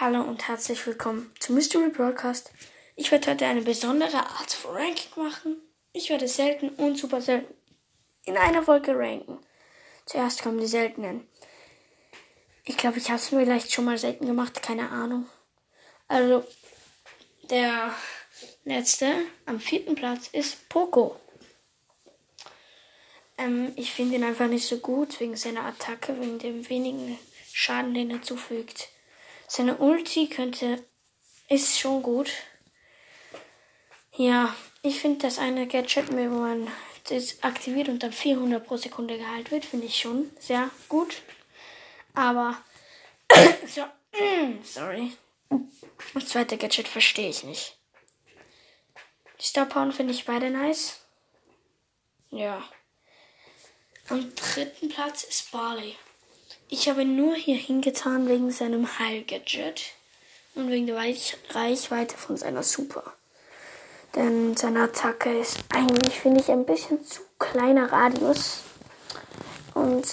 Hallo und herzlich willkommen zum Mystery Broadcast. Ich werde heute eine besondere Art von Ranking machen. Ich werde selten und super selten in einer Folge ranken. Zuerst kommen die seltenen. Ich glaube, ich habe es vielleicht schon mal selten gemacht, keine Ahnung. Also, der letzte am vierten Platz ist Poco. Ähm, ich finde ihn einfach nicht so gut wegen seiner Attacke, wegen dem wenigen Schaden, den er zufügt. Seine Ulti könnte, ist schon gut. Ja, ich finde das eine Gadget, wo man das aktiviert und dann 400 pro Sekunde geheilt wird, finde ich schon sehr gut. Aber, so, sorry. Das zweite Gadget verstehe ich nicht. Die Power finde ich beide nice. Ja. Am dritten Platz ist Barley. Ich habe ihn nur hier hingetan wegen seinem Heilgadget und wegen der Reichweite von seiner Super. Denn seine Attacke ist eigentlich, finde ich, ein bisschen zu kleiner Radius. Und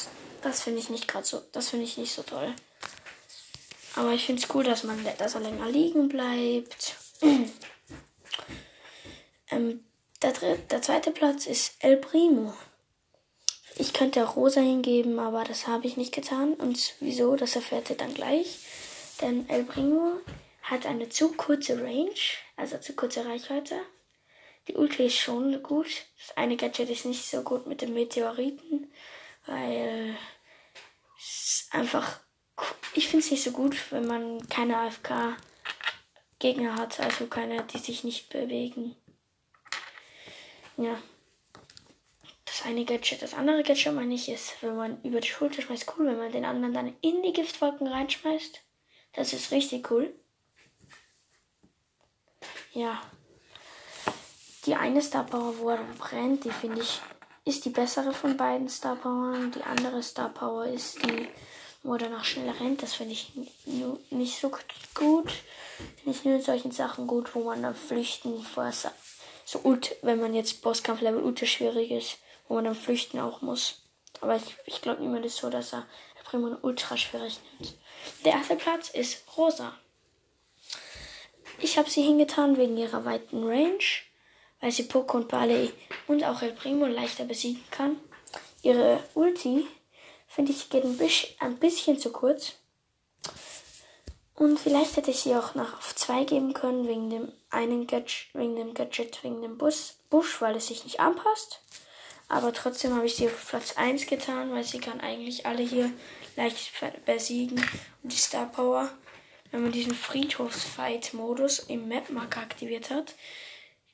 das finde ich nicht gerade so, das finde ich nicht so toll. Aber ich finde es cool, dass man, dass er länger liegen bleibt. ähm, der, der zweite Platz ist El Primo. Ich könnte auch Rosa hingeben, aber das habe ich nicht getan. Und wieso, das erfährt ihr dann gleich. Denn El Primo hat eine zu kurze Range, also zu kurze Reichweite. Die Ulti ist schon gut. Das eine Gadget ist nicht so gut mit den Meteoriten, weil es einfach. Ich finde es nicht so gut, wenn man keine AFK-Gegner hat, also keine, die sich nicht bewegen. Ja das eine Gadget. Das andere Gadget meine ich ist, wenn man über die Schulter schmeißt, cool, wenn man den anderen dann in die Giftwolken reinschmeißt. Das ist richtig cool. Ja. Die eine Star Power, wo er brennt, die finde ich, ist die bessere von beiden Star Powern. Die andere Star Power ist die, wo er danach schnell rennt. Das finde ich nicht so gut. Finde ich nur in solchen Sachen gut, wo man dann flüchten vor so Ult, wenn man jetzt Bosskampf-Level ultra schwierig ist wo man dann flüchten auch muss. Aber ich, ich glaube niemand ist so, dass er Primo ultra schwierig nimmt. Der erste Platz ist Rosa. Ich habe sie hingetan wegen ihrer weiten Range, weil sie Poco und Barley und auch El Primo leichter besiegen kann. Ihre Ulti, finde ich, geht ein bisschen, ein bisschen zu kurz. Und vielleicht hätte ich sie auch noch auf 2 geben können, wegen dem einen Gadget, wegen dem Gadget, wegen dem Bus, Busch, weil es sich nicht anpasst. Aber trotzdem habe ich sie auf Platz 1 getan, weil sie kann eigentlich alle hier leicht besiegen. Und die Star Power, wenn man diesen Friedhofsfight-Modus im Map-Marker aktiviert hat,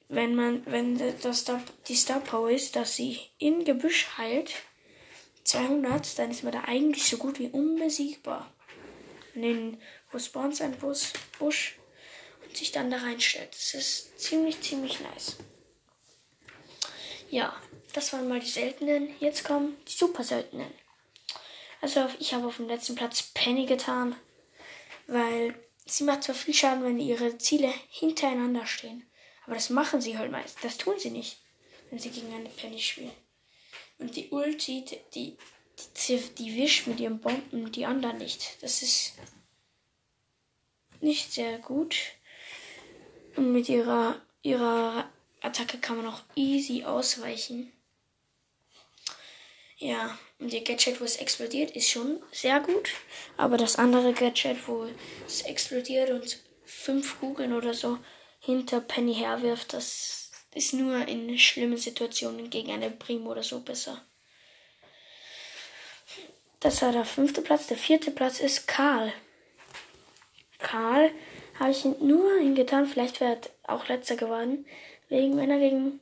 wenn man, wenn das die Star Power ist, dass sie in Gebüsch heilt, 200, dann ist man da eigentlich so gut wie unbesiegbar. Den, wo spawnt sein Bus, Busch und sich dann da reinstellt. Das ist ziemlich, ziemlich nice. Ja, das waren mal die seltenen. Jetzt kommen die super seltenen. Also ich habe auf dem letzten Platz Penny getan, weil sie macht zwar viel Schaden, wenn ihre Ziele hintereinander stehen. Aber das machen sie halt meist. Das tun sie nicht, wenn sie gegen eine Penny spielen. Und die Ulti, die, die, die wischt mit ihren Bomben die anderen nicht. Das ist nicht sehr gut. Und mit ihrer, ihrer Attacke kann man auch easy ausweichen. Ja, und der Gadget, wo es explodiert, ist schon sehr gut. Aber das andere Gadget, wo es explodiert und fünf Kugeln oder so hinter Penny herwirft, das ist nur in schlimmen Situationen gegen eine Primo oder so besser. Das war der fünfte Platz. Der vierte Platz ist Karl. Karl habe ich nur hingetan. Vielleicht wäre er auch letzter geworden. Wegen, wenn er gegen,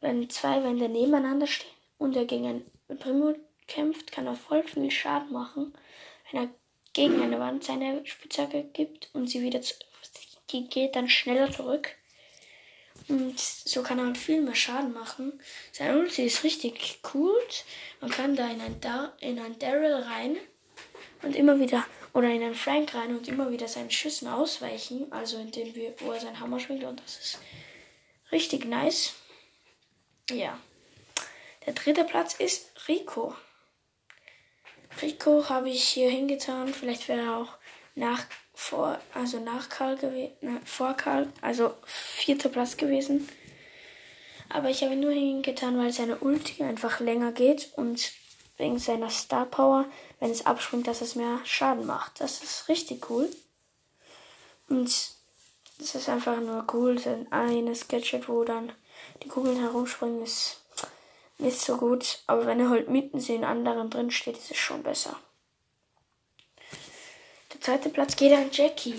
wenn zwei Wände nebeneinander stehen und er gegen ein Primo kämpft, kann er voll viel Schaden machen, wenn er gegen eine Wand seine Spitzhacke gibt und sie wieder zu, die geht dann schneller zurück. Und so kann er halt viel mehr Schaden machen. Sein Ulti ist richtig cool. Man kann da in ein, Dar in ein Daryl rein und immer wieder, oder in einen Frank rein und immer wieder seinen Schüssen ausweichen. Also indem wir, wo er seinen Hammer schwingt und das ist richtig nice. Ja. Der dritte Platz ist Rico. Rico habe ich hier hingetan. Vielleicht wäre er auch nach vor, also nach Karl gewesen, vor Karl, also vierter Platz gewesen. Aber ich habe ihn nur hingetan, weil seine Ulti einfach länger geht und wegen seiner Star Power, wenn es abspringt, dass es mehr Schaden macht. Das ist richtig cool. Und es ist einfach nur cool. Sein eines Gadget, wo dann die Kugeln herumspringen, ist nicht so gut. Aber wenn er halt mitten in anderen drin steht, ist es schon besser. Der zweite Platz geht an Jackie.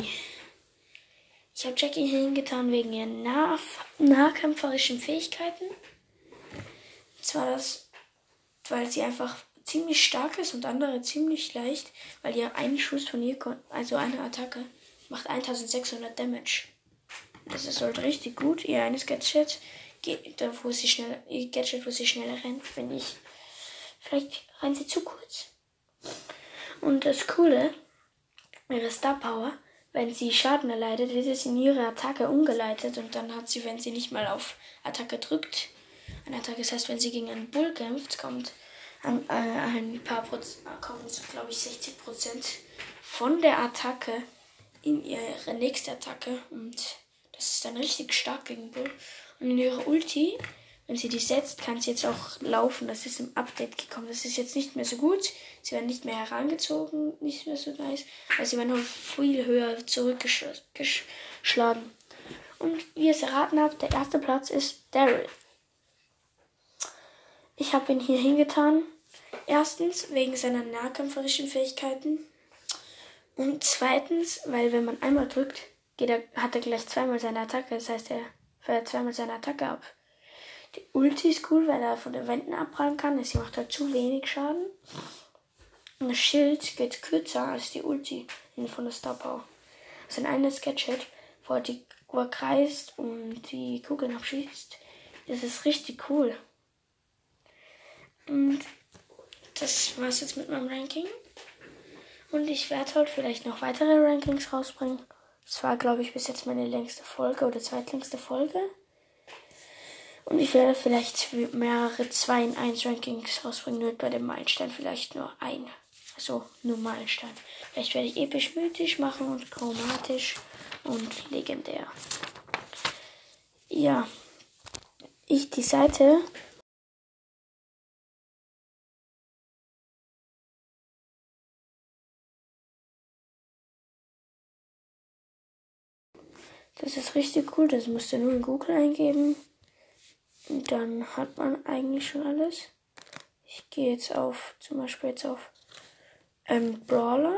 Ich habe Jackie hingetan wegen ihren nah nahkämpferischen Fähigkeiten. Und zwar das, weil sie einfach ziemlich stark ist und andere ziemlich leicht, weil ihr ein Schuss von ihr, also eine Attacke, macht 1600 Damage. Das ist halt richtig gut. Ihr eines Gadget, da wo sie schnell, ihr Gadget, wo sie schneller rennt, finde ich. Vielleicht rennt sie zu kurz. Und das Coole, ihre Star Power, wenn sie Schaden erleidet, wird es in ihre Attacke umgeleitet und dann hat sie, wenn sie nicht mal auf Attacke drückt, eine Attacke, das heißt, wenn sie gegen einen Bull kämpft, kommt ein, äh, ein paar Prozent, kommen, glaube ich, 60 Prozent von der Attacke in ihre nächste Attacke und das ist dann richtig stark gegen Bull. Und in ihrer Ulti, wenn sie die setzt, kann sie jetzt auch laufen. Das ist im Update gekommen. Das ist jetzt nicht mehr so gut. Sie werden nicht mehr herangezogen, nicht mehr so nice. Aber sie werden auch viel höher zurückgeschlagen. Und wie ihr es erraten habt, der erste Platz ist Daryl. Ich habe ihn hier hingetan. Erstens wegen seiner nahkämpferischen Fähigkeiten. Und zweitens, weil wenn man einmal drückt, er, hat er gleich zweimal seine Attacke. Das heißt, er feuert zweimal seine Attacke ab. Die Ulti ist cool, weil er von den Wänden abprallen kann. Sie macht halt zu wenig Schaden. Und das Schild geht kürzer als die Ulti von der Star Power. Sein eines Gadget, wo er, die, er kreist und die Kugeln abschießt. Das ist richtig cool. Und das war's jetzt mit meinem Ranking. Und ich werde halt vielleicht noch weitere Rankings rausbringen. Das war, glaube ich, bis jetzt meine längste Folge oder zweitlängste Folge. Und ich werde vielleicht mehrere 2 in 1 Rankings rausbringen, nur bei dem Meilenstein vielleicht nur ein. Also nur Meilenstein. Vielleicht werde ich episch mythisch machen und chromatisch und legendär. Ja. Ich die Seite Das ist richtig cool. Das musst du nur in Google eingeben. Und dann hat man eigentlich schon alles. Ich gehe jetzt auf, zum Beispiel jetzt auf ähm, Brawler.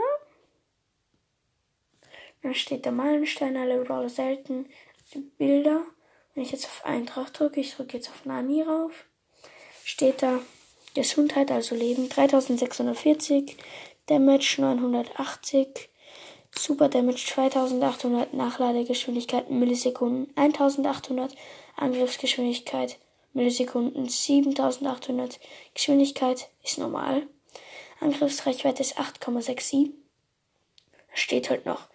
Dann steht der Meilenstein, alle Brawler selten. Die Bilder. Wenn ich jetzt auf Eintracht drücke, ich drücke jetzt auf Nani rauf, steht da Gesundheit, also Leben 3640, Damage 980, Super Damage 2800, Nachladegeschwindigkeit Millisekunden 1800, Angriffsgeschwindigkeit Millisekunden 7800, Geschwindigkeit ist normal, Angriffsreichweite ist 8,67. Steht halt noch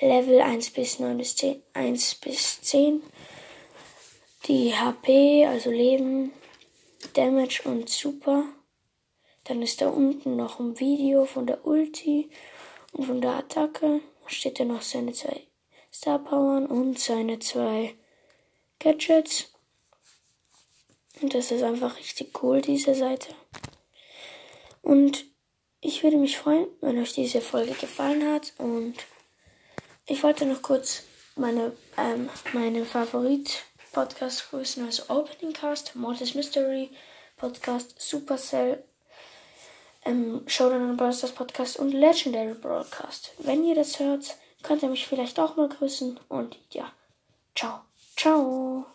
Level 1 bis 9 bis 10, 1 bis 10. Die HP, also Leben, Damage und Super. Dann ist da unten noch ein Video von der Ulti und von der Attacke steht da noch seine zwei Star Powern und seine zwei Gadgets. Und das ist einfach richtig cool, diese Seite. Und ich würde mich freuen, wenn euch diese Folge gefallen hat. Und ich wollte noch kurz meine, ähm, meine Favorit-Podcast grüßen, also Opening Cast, Mortis Mystery Podcast, Supercell ähm, Showdown on Bros. Podcast und Legendary Broadcast. Wenn ihr das hört, könnt ihr mich vielleicht auch mal grüßen und ja, ciao, ciao.